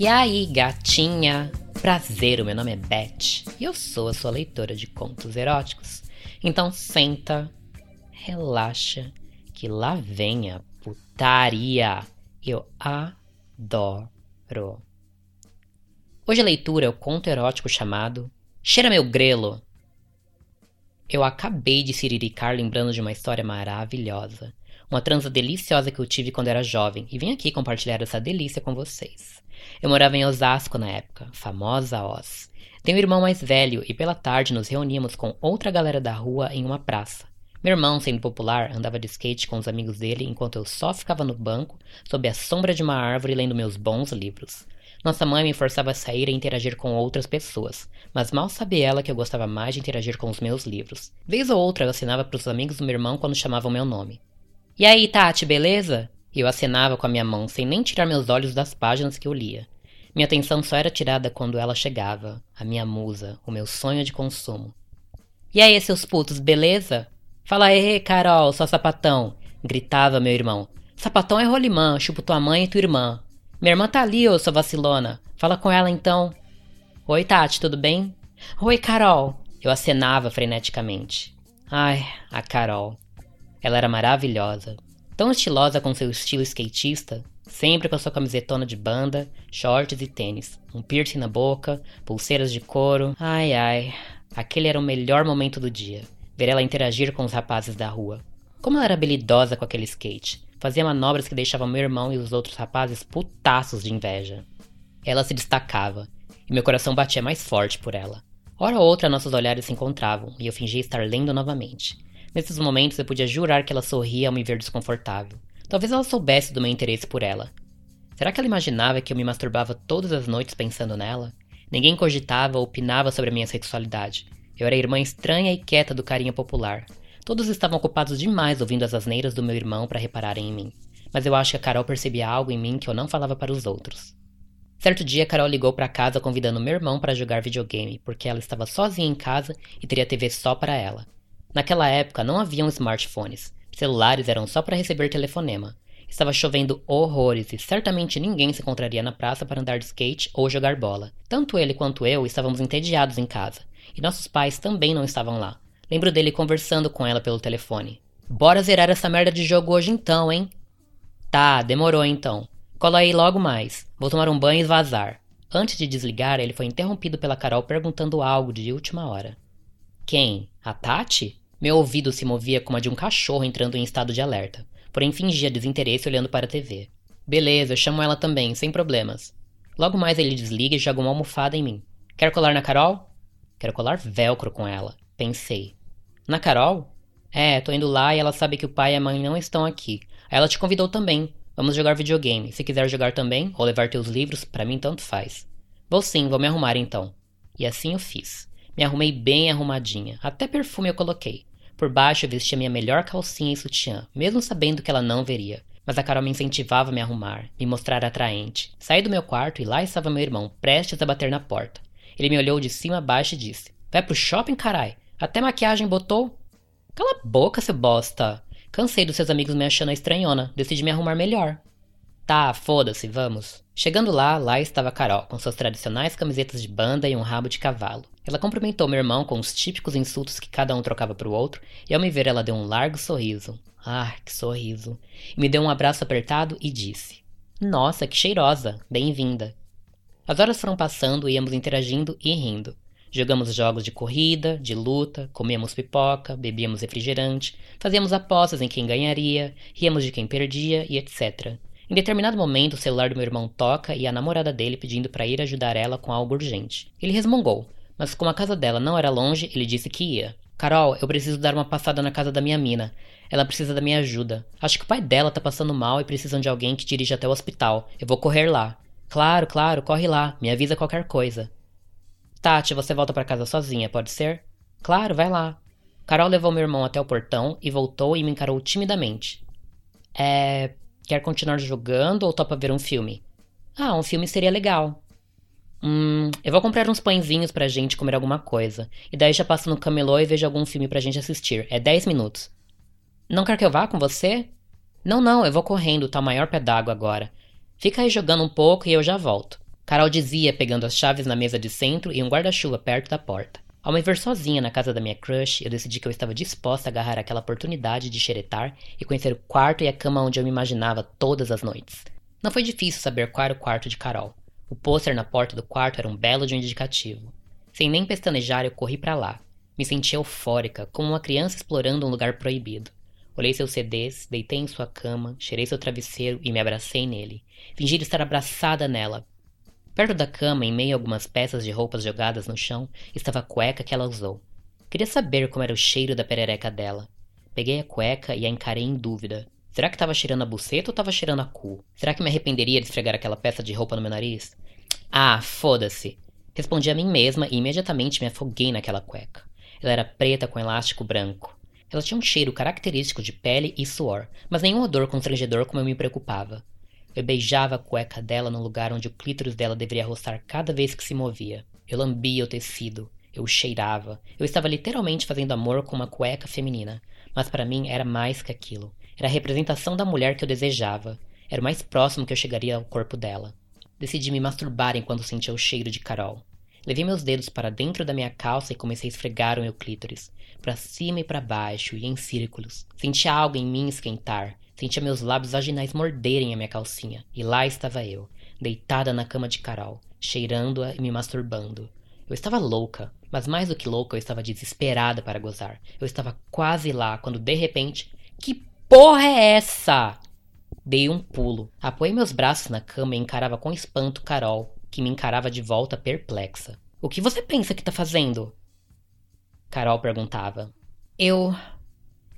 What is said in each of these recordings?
E aí, gatinha? Prazer, o meu nome é Beth e eu sou a sua leitora de contos eróticos. Então senta, relaxa, que lá vem a putaria. Eu adoro. Hoje a leitura é o conto erótico chamado Cheira Meu Grelo. Eu acabei de siriricar lembrando de uma história maravilhosa. Uma transa deliciosa que eu tive quando era jovem e vim aqui compartilhar essa delícia com vocês. Eu morava em Osasco na época, famosa Oz. Tenho um irmão mais velho e pela tarde nos reuníamos com outra galera da rua em uma praça. Meu irmão, sendo popular, andava de skate com os amigos dele enquanto eu só ficava no banco, sob a sombra de uma árvore lendo meus bons livros. Nossa mãe me forçava a sair e interagir com outras pessoas, mas mal sabia ela que eu gostava mais de interagir com os meus livros. Vez ou outra eu assinava para os amigos do meu irmão quando chamavam meu nome. E aí, Tati, beleza? Eu acenava com a minha mão sem nem tirar meus olhos das páginas que eu lia. Minha atenção só era tirada quando ela chegava, a minha musa, o meu sonho de consumo. E aí, seus putos, beleza? Fala aí, Carol, sua sapatão! gritava meu irmão. Sapatão é rolimã, chupo tua mãe e tua irmã. Minha irmã tá ali, ô sua vacilona. Fala com ela então. Oi, Tati, tudo bem? Oi, Carol. Eu acenava freneticamente. Ai, a Carol. Ela era maravilhosa. Tão estilosa com seu estilo skatista, sempre com sua camisetona de banda, shorts e tênis, um piercing na boca, pulseiras de couro. Ai, ai. Aquele era o melhor momento do dia ver ela interagir com os rapazes da rua. Como ela era habilidosa com aquele skate, fazia manobras que deixavam meu irmão e os outros rapazes putaços de inveja. Ela se destacava, e meu coração batia mais forte por ela. Hora ou outra nossos olhares se encontravam, e eu fingia estar lendo novamente. Nesses momentos eu podia jurar que ela sorria ao me ver desconfortável. Talvez ela soubesse do meu interesse por ela. Será que ela imaginava que eu me masturbava todas as noites pensando nela? Ninguém cogitava ou opinava sobre a minha sexualidade. Eu era a irmã estranha e quieta do carinha popular. Todos estavam ocupados demais ouvindo as asneiras do meu irmão para repararem em mim. Mas eu acho que a Carol percebia algo em mim que eu não falava para os outros. Certo dia, Carol ligou para casa convidando meu irmão para jogar videogame, porque ela estava sozinha em casa e teria TV só para ela. Naquela época não haviam smartphones. Celulares eram só para receber telefonema. Estava chovendo horrores e certamente ninguém se encontraria na praça para andar de skate ou jogar bola. Tanto ele quanto eu estávamos entediados em casa e nossos pais também não estavam lá. Lembro dele conversando com ela pelo telefone. Bora zerar essa merda de jogo hoje então, hein? Tá, demorou então. Cola aí logo mais. Vou tomar um banho e vazar. Antes de desligar, ele foi interrompido pela Carol perguntando algo de última hora. Quem? A Tati? Meu ouvido se movia como a de um cachorro entrando em estado de alerta, porém fingia desinteresse olhando para a TV. Beleza, eu chamo ela também, sem problemas. Logo mais ele desliga e joga uma almofada em mim. Quer colar na Carol? Quero colar velcro com ela, pensei. Na Carol? É, tô indo lá e ela sabe que o pai e a mãe não estão aqui. Ela te convidou também. Vamos jogar videogame. Se quiser jogar também, ou levar teus livros, para mim tanto faz. Vou sim, vou me arrumar então. E assim eu fiz. Me arrumei bem arrumadinha. Até perfume eu coloquei. Por baixo eu vestia minha melhor calcinha e sutiã, mesmo sabendo que ela não veria. Mas a Carol me incentivava a me arrumar, me mostrar atraente. Saí do meu quarto e lá estava meu irmão, prestes a bater na porta. Ele me olhou de cima a baixo e disse: Vai pro shopping, carai? Até maquiagem botou? Cala a boca, seu bosta. Cansei dos seus amigos me achando estranhona. Decidi me arrumar melhor. Tá, foda-se, vamos. Chegando lá, lá estava Carol, com suas tradicionais camisetas de banda e um rabo de cavalo. Ela cumprimentou meu irmão com os típicos insultos que cada um trocava pro outro, e ao me ver ela deu um largo sorriso. Ah, que sorriso. E me deu um abraço apertado e disse: Nossa, que cheirosa! Bem-vinda. As horas foram passando e íamos interagindo e rindo. Jogamos jogos de corrida, de luta, comíamos pipoca, bebíamos refrigerante, fazíamos apostas em quem ganharia, ríamos de quem perdia e etc. Em determinado momento, o celular do meu irmão toca e a namorada dele pedindo para ir ajudar ela com algo urgente. Ele resmungou, mas como a casa dela não era longe, ele disse que ia. Carol, eu preciso dar uma passada na casa da minha mina. Ela precisa da minha ajuda. Acho que o pai dela tá passando mal e precisam de alguém que dirija até o hospital. Eu vou correr lá. Claro, claro, corre lá, me avisa qualquer coisa. Tati, você volta para casa sozinha, pode ser? Claro, vai lá. Carol levou meu irmão até o portão e voltou e me encarou timidamente. É. Quer continuar jogando ou topa ver um filme? Ah, um filme seria legal. Hum, eu vou comprar uns pãezinhos pra gente comer alguma coisa. E daí já passo no camelô e vejo algum filme pra gente assistir. É 10 minutos. Não quer que eu vá com você? Não, não, eu vou correndo, tá o maior pé d'água agora. Fica aí jogando um pouco e eu já volto. Carol dizia, pegando as chaves na mesa de centro e um guarda-chuva perto da porta. Ao me ver sozinha na casa da minha crush, eu decidi que eu estava disposta a agarrar aquela oportunidade de xeretar e conhecer o quarto e a cama onde eu me imaginava todas as noites. Não foi difícil saber qual era o quarto de Carol. O pôster na porta do quarto era um belo de um indicativo. Sem nem pestanejar, eu corri para lá. Me senti eufórica, como uma criança explorando um lugar proibido. Olhei seus CDs, deitei em sua cama, cheirei seu travesseiro e me abracei nele. Fingi estar abraçada nela, Perto da cama, em meio a algumas peças de roupas jogadas no chão, estava a cueca que ela usou. Queria saber como era o cheiro da perereca dela. Peguei a cueca e a encarei em dúvida. Será que estava cheirando a buceta ou estava cheirando a cu? Será que me arrependeria de esfregar aquela peça de roupa no meu nariz? Ah, foda-se! Respondi a mim mesma e imediatamente me afoguei naquela cueca. Ela era preta com elástico branco. Ela tinha um cheiro característico de pele e suor, mas nenhum odor constrangedor como eu me preocupava. Eu beijava a cueca dela no lugar onde o clítoris dela deveria roçar cada vez que se movia. Eu lambia o tecido, eu cheirava. Eu estava literalmente fazendo amor com uma cueca feminina. Mas para mim era mais que aquilo. Era a representação da mulher que eu desejava. Era o mais próximo que eu chegaria ao corpo dela. Decidi me masturbar enquanto sentia o cheiro de Carol. Levei meus dedos para dentro da minha calça e comecei a esfregar o meu clítoris, para cima e para baixo e em círculos. Senti algo em mim esquentar. Sentia meus lábios vaginais morderem a minha calcinha, e lá estava eu, deitada na cama de Carol, cheirando-a e me masturbando. Eu estava louca, mas mais do que louca, eu estava desesperada para gozar. Eu estava quase lá quando de repente. Que porra é essa? Dei um pulo, apoiei meus braços na cama e encarava com espanto Carol, que me encarava de volta perplexa. O que você pensa que tá fazendo? Carol perguntava. Eu.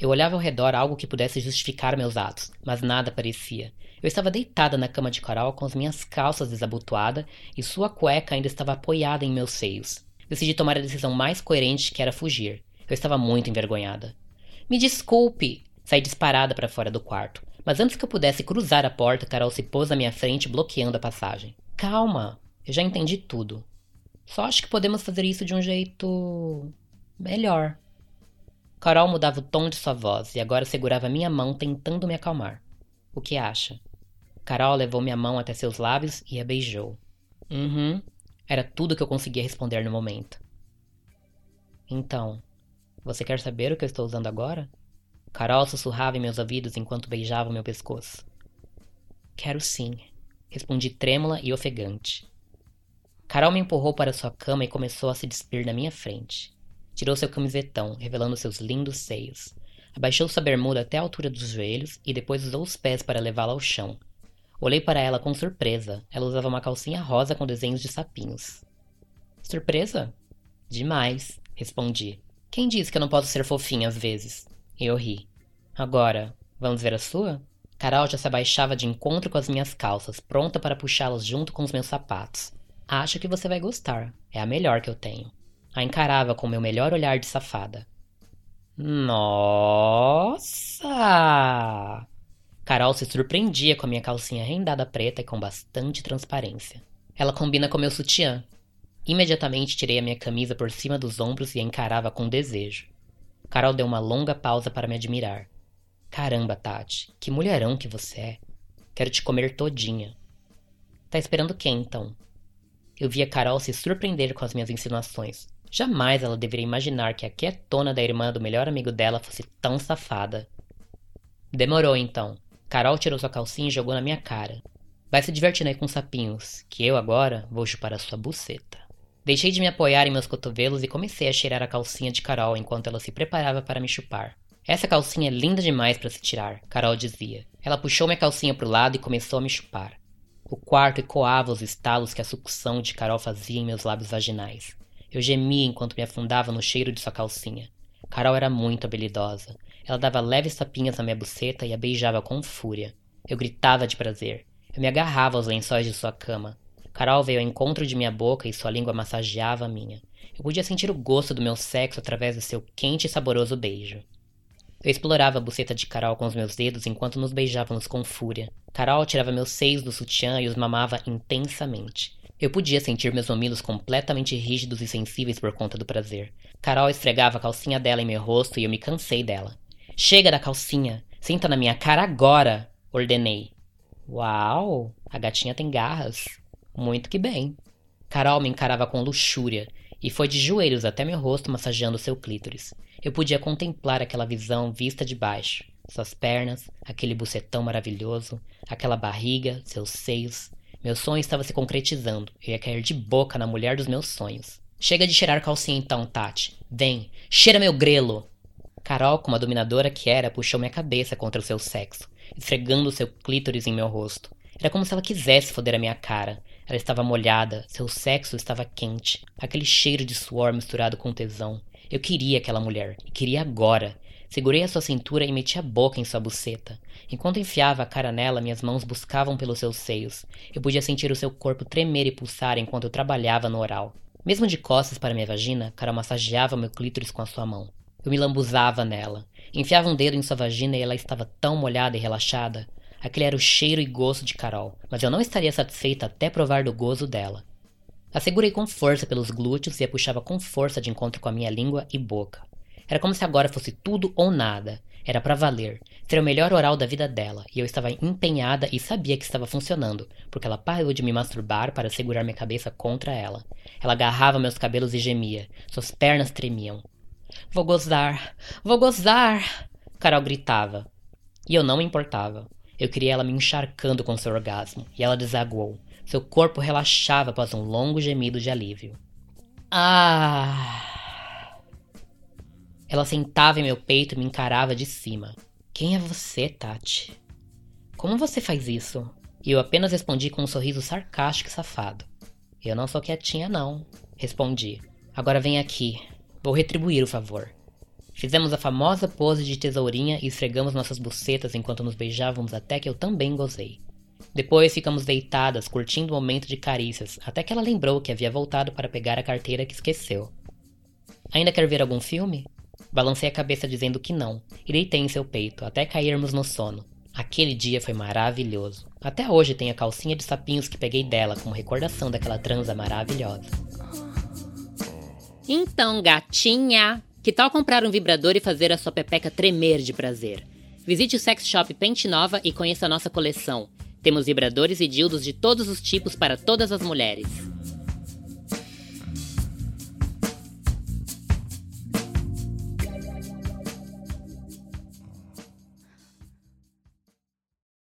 Eu olhava ao redor algo que pudesse justificar meus atos, mas nada parecia. Eu estava deitada na cama de Carol com as minhas calças desabotoadas e sua cueca ainda estava apoiada em meus seios. Decidi tomar a decisão mais coerente que era fugir. Eu estava muito envergonhada. Me desculpe! Saí disparada para fora do quarto. Mas antes que eu pudesse cruzar a porta, Carol se pôs à minha frente, bloqueando a passagem. Calma, eu já entendi tudo. Só acho que podemos fazer isso de um jeito. melhor. Carol mudava o tom de sua voz e agora segurava minha mão tentando me acalmar. O que acha? Carol levou minha mão até seus lábios e a beijou. Uhum. Era tudo que eu conseguia responder no momento. Então, você quer saber o que eu estou usando agora? Carol sussurrava em meus ouvidos enquanto beijava meu pescoço. Quero sim, respondi trêmula e ofegante. Carol me empurrou para sua cama e começou a se despir na minha frente. Tirou seu camisetão, revelando seus lindos seios. Abaixou sua bermuda até a altura dos joelhos e depois usou os pés para levá-la ao chão. Olhei para ela com surpresa. Ela usava uma calcinha rosa com desenhos de sapinhos. Surpresa? Demais, respondi. Quem disse que eu não posso ser fofinha às vezes? Eu ri. Agora, vamos ver a sua? Carol já se abaixava de encontro com as minhas calças, pronta para puxá-las junto com os meus sapatos. Acho que você vai gostar. É a melhor que eu tenho. A encarava com meu melhor olhar de safada. Nossa! Carol se surpreendia com a minha calcinha rendada preta e com bastante transparência. Ela combina com meu sutiã. Imediatamente tirei a minha camisa por cima dos ombros e a encarava com desejo. Carol deu uma longa pausa para me admirar. Caramba, Tati, que mulherão que você é. Quero te comer todinha. Tá esperando quem, então? Eu via Carol se surpreender com as minhas insinuações. Jamais ela deveria imaginar que a quietona da irmã do melhor amigo dela fosse tão safada. Demorou então. Carol tirou sua calcinha e jogou na minha cara. Vai se divertindo aí com sapinhos, que eu agora vou chupar a sua buceta. Deixei de me apoiar em meus cotovelos e comecei a cheirar a calcinha de Carol enquanto ela se preparava para me chupar. Essa calcinha é linda demais para se tirar, Carol dizia. Ela puxou minha calcinha para o lado e começou a me chupar. O quarto ecoava os estalos que a sucção de Carol fazia em meus lábios vaginais. Eu gemia enquanto me afundava no cheiro de sua calcinha. Carol era muito habilidosa. Ela dava leves tapinhas na minha buceta e a beijava com fúria. Eu gritava de prazer. Eu me agarrava aos lençóis de sua cama. Carol veio ao encontro de minha boca e sua língua massageava a minha. Eu podia sentir o gosto do meu sexo através do seu quente e saboroso beijo. Eu explorava a buceta de Carol com os meus dedos enquanto nos beijávamos com fúria. Carol tirava meus seios do sutiã e os mamava intensamente. Eu podia sentir meus mamilos completamente rígidos e sensíveis por conta do prazer. Carol esfregava a calcinha dela em meu rosto e eu me cansei dela. Chega da calcinha! Senta na minha cara agora! ordenei. Uau! A gatinha tem garras. Muito que bem. Carol me encarava com luxúria e foi de joelhos até meu rosto massageando seu clítoris. Eu podia contemplar aquela visão vista de baixo. Suas pernas, aquele bucetão maravilhoso, aquela barriga, seus seios. Meu sonho estava se concretizando. Eu ia cair de boca na mulher dos meus sonhos. Chega de cheirar calcinha então, Tati. Vem, cheira meu grelo! Carol, como a dominadora que era, puxou minha cabeça contra o seu sexo, esfregando seu clítoris em meu rosto. Era como se ela quisesse foder a minha cara. Ela estava molhada, seu sexo estava quente, aquele cheiro de suor misturado com tesão. Eu queria aquela mulher, e queria agora. Segurei a sua cintura e meti a boca em sua buceta. Enquanto enfiava a cara nela, minhas mãos buscavam pelos seus seios. Eu podia sentir o seu corpo tremer e pulsar enquanto eu trabalhava no oral. Mesmo de costas para minha vagina, Carol massageava meu clítoris com a sua mão. Eu me lambuzava nela. Enfiava um dedo em sua vagina e ela estava tão molhada e relaxada. Aquele era o cheiro e gosto de Carol, mas eu não estaria satisfeita até provar do gozo dela. A segurei com força pelos glúteos e a puxava com força de encontro com a minha língua e boca. Era como se agora fosse tudo ou nada. Era para valer. Ser o melhor oral da vida dela, e eu estava empenhada e sabia que estava funcionando, porque ela parou de me masturbar para segurar minha cabeça contra ela. Ela agarrava meus cabelos e gemia. Suas pernas tremiam. Vou gozar! Vou gozar! Carol gritava. E eu não me importava. Eu queria ela me encharcando com seu orgasmo, e ela desaguou. Seu corpo relaxava após um longo gemido de alívio. Ah! Ela sentava em meu peito e me encarava de cima. Quem é você, Tati? Como você faz isso? E eu apenas respondi com um sorriso sarcástico e safado. Eu não sou quietinha, não, respondi. Agora vem aqui. Vou retribuir o favor. Fizemos a famosa pose de tesourinha e esfregamos nossas bucetas enquanto nos beijávamos até que eu também gozei. Depois ficamos deitadas, curtindo o momento de carícias, até que ela lembrou que havia voltado para pegar a carteira que esqueceu. Ainda quer ver algum filme? Balancei a cabeça dizendo que não, e deitei em seu peito, até cairmos no sono. Aquele dia foi maravilhoso. Até hoje tenho a calcinha de sapinhos que peguei dela como recordação daquela transa maravilhosa. Então, gatinha, que tal comprar um vibrador e fazer a sua pepeca tremer de prazer? Visite o Sex Shop Pente Nova e conheça a nossa coleção. Temos vibradores e dildos de todos os tipos para todas as mulheres.